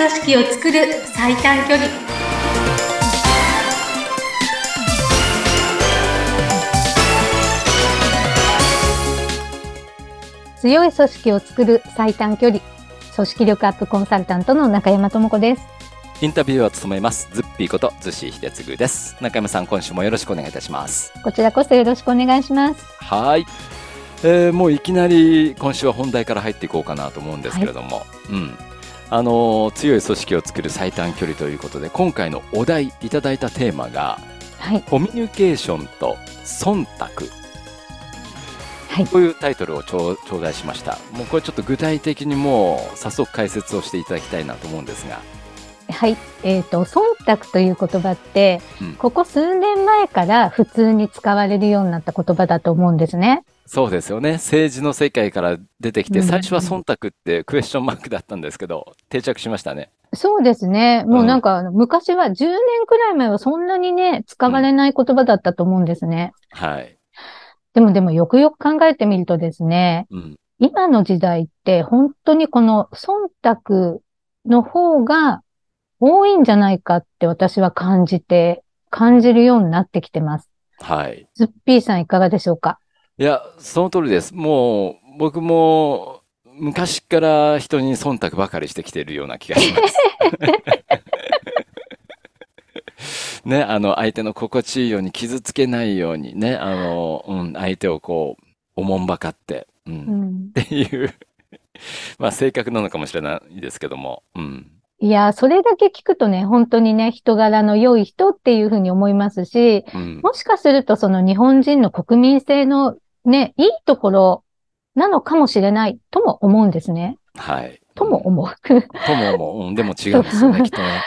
組織を作る最短距離。強い組織を作る最短距離。組織力アップコンサルタントの中山智子です。インタビューを務めます。ズッピーことズシ秀次です。中山さん今週もよろしくお願いいたします。こちらこそよろしくお願いします。はい。えー、もういきなり今週は本題から入っていこうかなと思うんですけれども、はい、うんあの強い組織を作る最短距離ということで今回のお題いただいたテーマが、はい、コミュニケーションと忖度。はい、こういうタイトルを頂戴しました。もうこれちょっと具体的にもう早速解説をしていただきたいなと思うんですがはい、えっ、ー、と忖度という言葉って、うん、ここ数年前から普通に使われるようになった言葉だと思うんですね。そうですよね。政治の世界から出てきて、最初は忖度ってクエスチョンマークだったんですけど、定着しましたね。そうですね。もうなんか、昔は10年くらい前はそんなにね、使われない言葉だったと思うんですね。うん、はい。でもでもよくよく考えてみるとですね、うん、今の時代って本当にこの忖度の方が多いんじゃないかって私は感じて、感じるようになってきてます。はい。ズッピーさんいかがでしょうか？いや、その通りです。もう、僕も、昔から人に忖度ばかりしてきているような気がします。ね、あの、相手の心地いいように傷つけないようにね、あの、うん、相手をこう、おもんばかって、うん、うん、っていうまあ性格なのかもしれないですけども、うん。いや、それだけ聞くとね、本当にね、人柄の良い人っていうふうに思いますし、うん、もしかするとその日本人の国民性のね、いいところなのかもしれないとも思うんですね。はい。とも思う。とも思う。うん、でも違うんですよね、きっとね。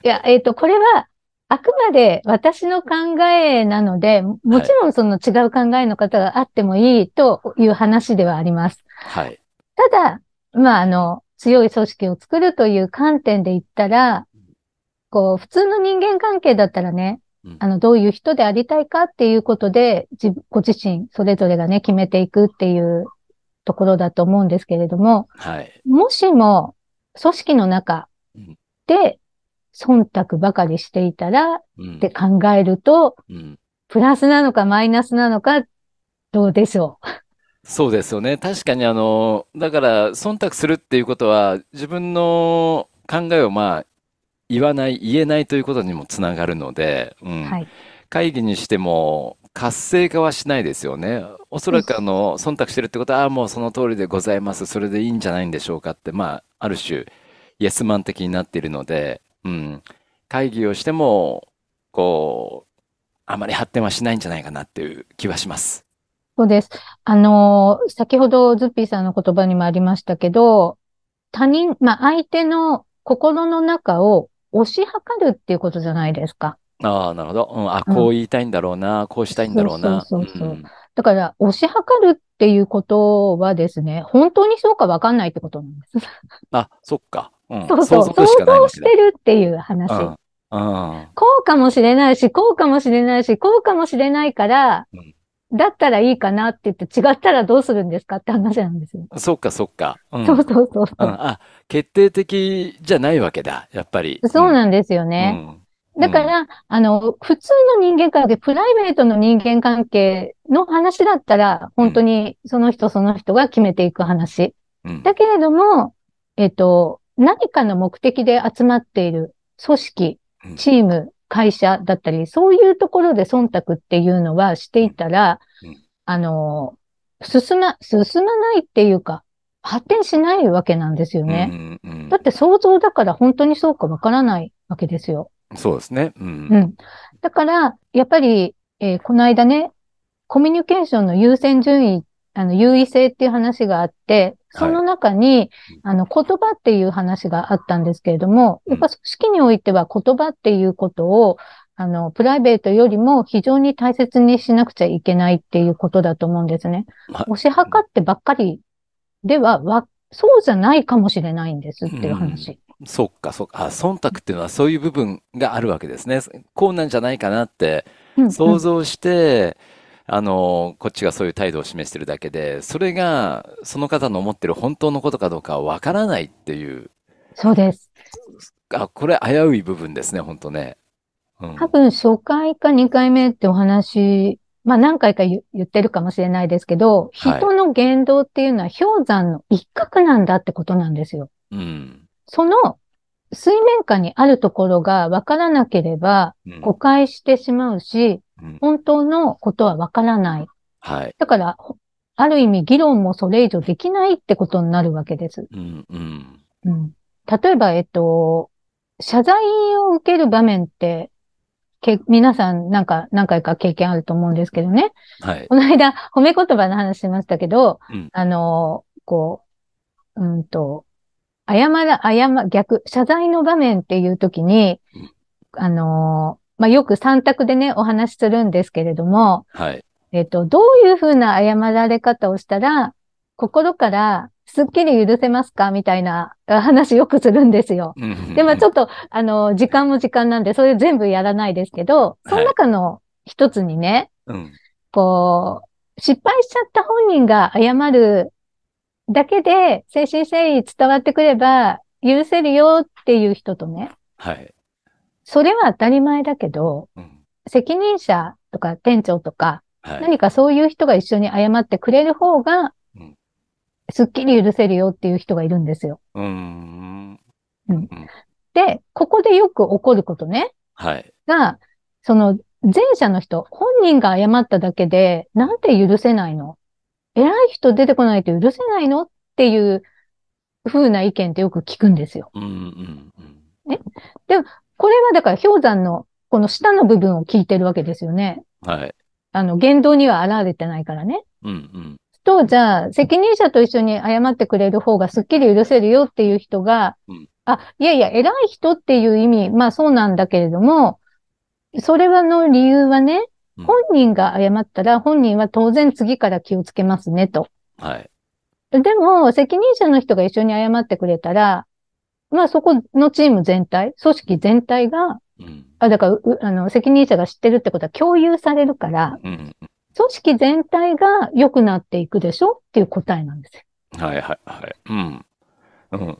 いや、えっ、ー、と、これは、あくまで私の考えなので、もちろんその違う考えの方があってもいいという話ではあります。はい。ただ、まあ、あの、強い組織を作るという観点で言ったら、こう、普通の人間関係だったらね、あの、どういう人でありたいかっていうことで、自ご自身、それぞれがね、決めていくっていうところだと思うんですけれども、はい。もしも、組織の中で、忖度ばかりしていたら、って考えると、うん、プラスなのかマイナスなのか、どうでしょう？そうですよね。確かにあの、だから、忖度するっていうことは、自分の考えをまあ、言わない、言えないということにもつながるので、うん。はい、会議にしても、活性化はしないですよね。おそらくあの、忖度してるってことは、ああ、もうその通りでございます。それでいいんじゃないんでしょうかって、まあ、ある種、イエスマン的になっているので、うん。会議をしても、こう、あまり発展はしないんじゃないかなっていう気はします。そうです。あの、先ほどズッピーさんの言葉にもありましたけど、他人、まあ、相手の心の中を推し量るっていうことじゃないですか。ああ、なるほど。うん、あ、こう言いたいんだろうな、うん、こうしたいんだろうな。そうそうそう、うん、だから、推し量るっていうことはですね、本当にそうかわかんないってことなんです。あ、そっか。うん、そうそう、想像してるっていう話。うんこうかもしれないし、こうかもしれないし、こうかもしれないから、だったらいいかなって言って違ったらどうするんですかって話なんですよ。そっかそっか。うん、そうそうそう、うん、あ、決定的じゃないわけだ、やっぱり。そうなんですよね。うん、だから、あの、普通の人間関係、プライベートの人間関係の話だったら、本当にその人その人が決めていく話。だけれども、えっ、と、何かの目的で集まっている組織、チーム、会社だったり、そういうところで忖度っていうのはしていたら、あの、進ま、進まないっていうか、発展しないわけなんですよね。うんうん、だって想像だから本当にそうかわからないわけですよ。そうですね。うん。うん、だから、やっぱり、えー、この間ね、コミュニケーションの優先順位、あの、優位性っていう話があって、その中に、はい、あの、言葉っていう話があったんですけれども、やっぱ組織においては言葉っていうことを、あの、プライベートよりも非常に大切にしなくちゃいけないっていうことだと思うんですね。押し量ってばっかりでは、わ、そうじゃないかもしれないんですっていう話。うん、そっか、そっか。忖度っていうのはそういう部分があるわけですね。こうなんじゃないかなって想像して、うんうん、あの、こっちがそういう態度を示してるだけで、それがその方の思ってる本当のことかどうかはわからないっていう。そうです。あ、これ危うい部分ですね、本当ね。うん、多分初回か2回目ってお話、まあ何回か言ってるかもしれないですけど、人の言動っていうのは氷山の一角なんだってことなんですよ。うん、その水面下にあるところが分からなければ誤解してしまうし、うん、本当のことは分からない。はい。だから、ある意味議論もそれ以上できないってことになるわけです。うん、うん。うん。例えば、えっと、謝罪を受ける場面って、け皆さんなんか何回か経験あると思うんですけどね。はい。この間、褒め言葉の話しましたけど、うん、あの、こう、うんと、謝ら、謝、逆、謝罪の場面っていう時に、うん、あの、まあ、よく三択でね、お話しするんですけれども、はい。えっと、どういうふうな謝られ方をしたら、心からすっきり許せますかみたいな話よくするんですよ。で、まあちょっと、あの、時間も時間なんで、それ全部やらないですけど、その中の一つにね、はい、こう、失敗しちゃった本人が謝るだけで、精神誠意伝わってくれば、許せるよっていう人とね。はい。それは当たり前だけど、うん、責任者とか店長とか、はい、何かそういう人が一緒に謝ってくれる方が、すっきり許せるよっていう人がいるんですよ。うん。うん。で、ここでよく起こることね。はい。が、その前者の人、本人が謝っただけで、なんて許せないの偉い人出てこないと許せないの？っていう風な意見ってよく聞くんですよ。うんうんうん。ね。でも、これはだから氷山のこの下の部分を聞いてるわけですよね。はい。あの、言動には現れてないからね。うんうん。と、じゃあ、責任者と一緒に謝ってくれる方がすっきり許せるよっていう人が、うん、あ、いやいや、偉い人っていう意味、まあそうなんだけれども、それはの理由はね、本人が謝ったら本人は当然次から気をつけますねと。はい。でも、責任者の人が一緒に謝ってくれたら、まあそこのチーム全体、組織全体が、うん、あ、だから、あの、責任者が知ってるってことは共有されるから、うん、組織全体が良くなっていくでしょっていう答えなんですよ。はいはいはい。うん。うん。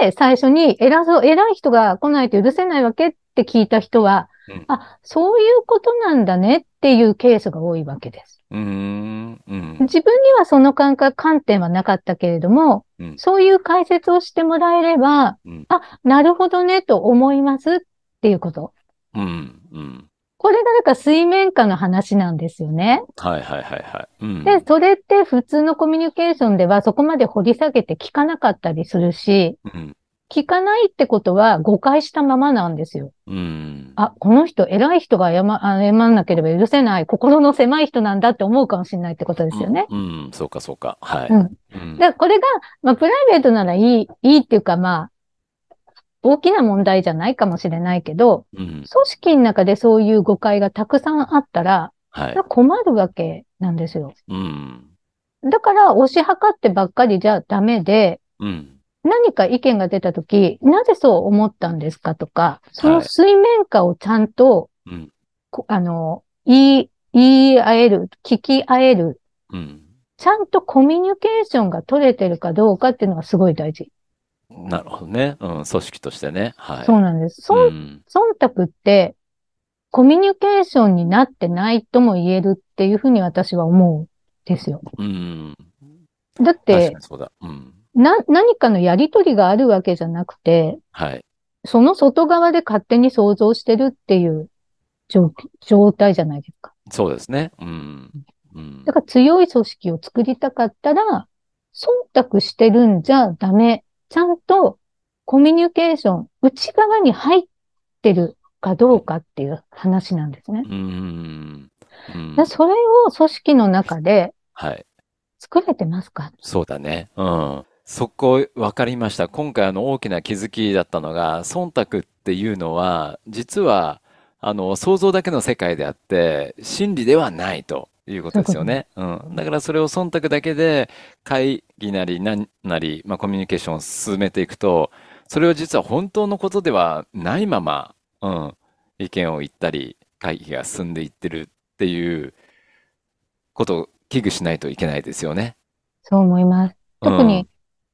で、最初に偉そう、偉い人が来ないと許せないわけって聞いた人は、うん、あ、そういうことなんだねっていうケースが多いわけです。うん。うん、自分にはその感覚、観点はなかったけれども、うん、そういう解説をしてもらえれば、うん、あ、なるほどねと思いますっていうこと。うん。うん、これがなんか水面下の話なんですよね。はいはいはいはい。うん、で、それって普通のコミュニケーションではそこまで掘り下げて聞かなかったりするし、うん、聞かないってことは誤解したままなんですよ。うん、あ、この人、偉い人が謝謝んなければ許せない、心の狭い人なんだって思うかもしれないってことですよね。うん、うん、そうかそうか。はい。うん。で、これが、まあ、プライベートならいい、いいっていうか、まあ、大きな問題じゃないかもしれないけど、うん、組織の中でそういう誤解がたくさんあったら、はい、困るわけなんですよ。うん、だから、押し量ってばっかりじゃダメで、うん、何か意見が出たとき、なぜそう思ったんですかとか、その水面下をちゃんと、はい、あの、言い、言い合える、聞き合える、ちゃんとコミュニケーションが取れてるかどうかっていうのがすごい大事。なるほどね。うん、組織としてね。はい。そうなんです。そ、うん、忖度って、コミュニケーションになってないとも言えるっていうふうに私は思うんですよ。うん。だって、そうだ。うん。な、何かのやりとりがあるわけじゃなくて、はい。その外側で勝手に想像してるっていう状状態じゃないですか。そうですね。うん。うん、だから強い組織を作りたかったら、忖度してるんじゃダメちゃんとコミュニケーション、内側に入ってるかどうかっていう話なんですね。うん、うん、それを組織の中で作れてますか、はい、そうだね。うん。そこ分かりました。今回あの大きな気づきだったのが、忖度っていうのは、実はあの想像だけの世界であって、真理ではないと。いうことですよね。うん。だからそれを忖度だけで会議なり何なり、まあ、コミュニケーションを進めていくと、それを実は本当のことではないまま、うん、意見を言ったり、会議が進んでいってるっていうことを危惧しないといけないですよね。そう思います。特に、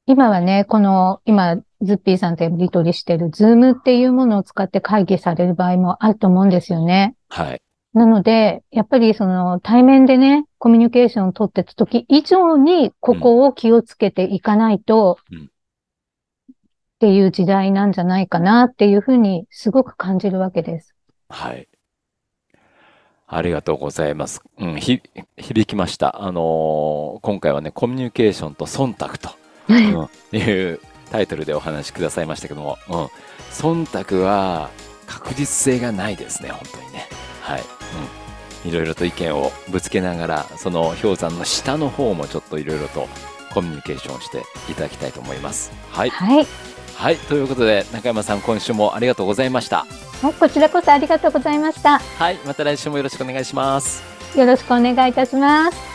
今はね、この、今、ズッピーさんとやり取りしてるズームっていうものを使って会議される場合もあると思うんですよね。はい。なので、やっぱりその対面でね、コミュニケーションを取ってた時以上にここを気をつけていかないと、うん、っていう時代なんじゃないかなっていうふうにすごく感じるわけです。はい。ありがとうございます。うん、ひ、響きました。あのー、今回はね、コミュニケーションと忖度と、うん、いうタイトルでお話しくださいましたけども、うん、忖度は確実性がないですね、本当にね。はい。うん。いろいろと意見をぶつけながら、その氷山の下の方もちょっといろいろとコミュニケーションしていただきたいと思います。はい。はい。はい、ということで中山さん今週もありがとうございました。こちらこそありがとうございました。はい、また来週もよろしくお願いします。よろしくお願いいたします。